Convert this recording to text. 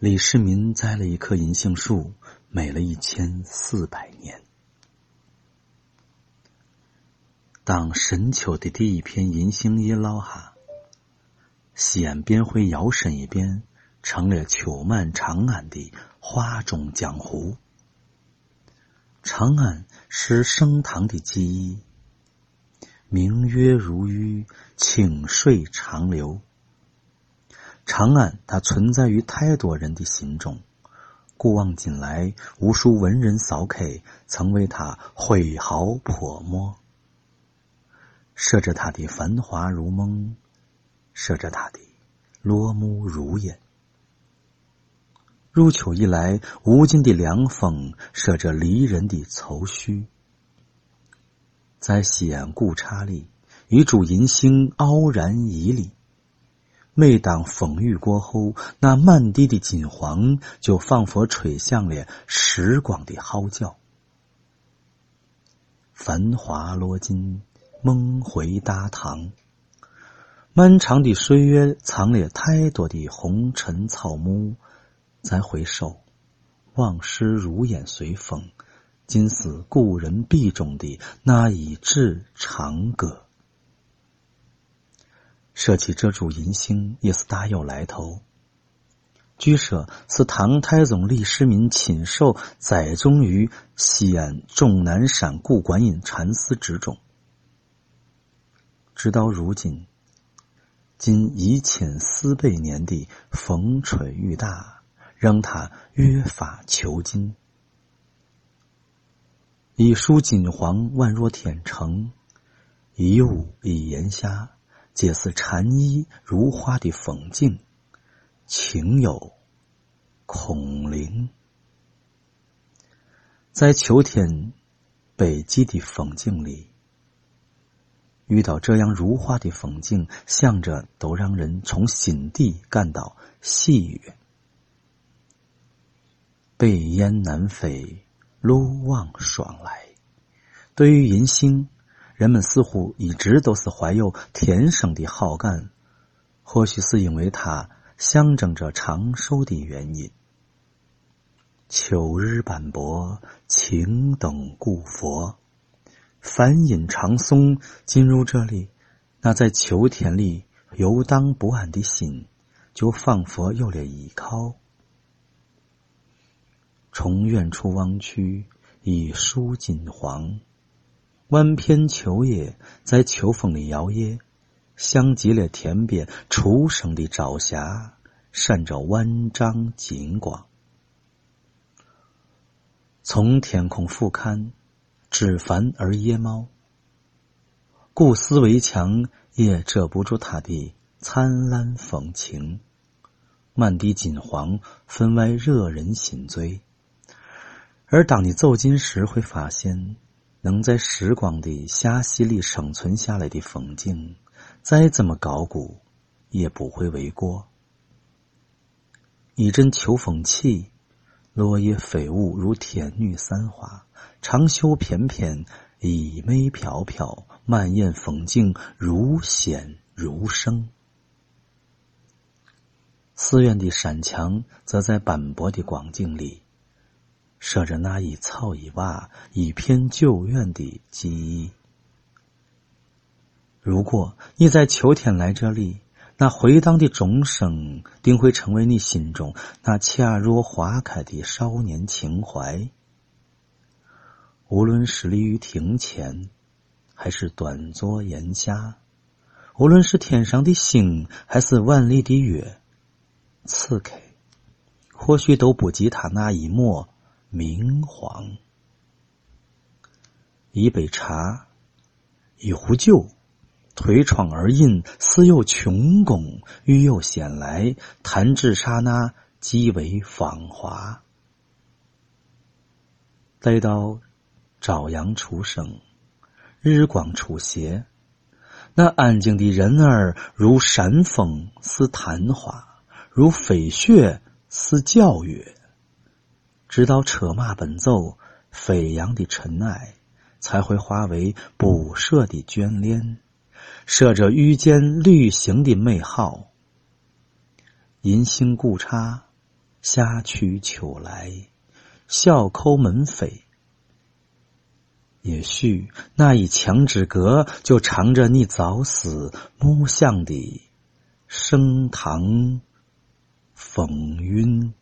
李世民栽了一棵银杏树，美了一千四百年。当深秋的第一片银杏叶落下，西安便会摇身一变，成了秋满长安的画中江湖。长安是盛唐的记忆，明月如玉，清水长流。长安，它存在于太多人的心中。古往今来，无数文人骚客曾为它挥毫泼墨，摄着它的繁华如梦，摄着它的落幕如烟。入秋以来，无尽的凉风摄着离人的愁绪。在西安古刹里，一株银杏傲然屹立。每当风雨过后，那满地的金黄就仿佛吹响了时光的号角。繁华落尽，梦回大唐。漫长的岁月藏了太多的红尘草木，再回首，往事如烟随风，尽似古人笔中的那一纸长歌。说起这株银杏，也是大有来头。据说，是唐太宗李世民亲手栽种于西安终南山故观音禅寺之中。直到如今，今已寝四百年的风吹雨打，让他越发遒劲。一树金黄，宛若天成；一屋一檐下。皆似禅意如画的风景，情有空灵。在秋天北极的风景里，遇到这样如画的风景，想着都让人从心底感到喜悦。北雁南飞，路望爽来。对于银杏。人们似乎一直都是怀有天生的好感，或许是因为它象征着长寿的原因。秋日斑驳，青灯古佛，梵音长松进入这里，那在秋天里游荡不安的心，就仿佛有了依靠。从远处望去，一树金黄。万片秋叶在秋风里摇曳，像极了天边初升的朝霞，闪着万丈金光。从天空俯瞰，枝繁而叶茂，古寺围墙也遮不住它的灿烂风情。满地金黄，分外惹人心醉。而当你走近时，会发现。能在时光的罅隙里生存下来的风景，再怎么高古，也不会为过。一阵秋风起，落叶飞舞如天女散花，长袖翩翩，衣袂飘飘，满眼风景如仙如圣。寺院的山墙则在斑驳的光景里。摄着那一草一瓦、一片久远的记忆。如果你在秋天来这里，那回荡的钟声定会成为你心中那恰若花开的少年情怀。无论是立于庭前，还是端坐檐下，无论是天上的星，还是万里的月，此刻或许都不及他那一抹。明黄，一杯茶，一壶酒，推窗而饮，似有琼宫，欲又闲来，弹指刹那，即为芳华。待到朝阳初升，日光初斜，那安静的人儿，如山峰似昙花，如飞雪似皎月。直到车马奔走飞扬的尘埃才会化为不舍的眷恋射着遇见旅行的美好银星古刹夏去秋来笑抠门扉。也许那一墙之隔就藏着你早死暮向的盛唐风韵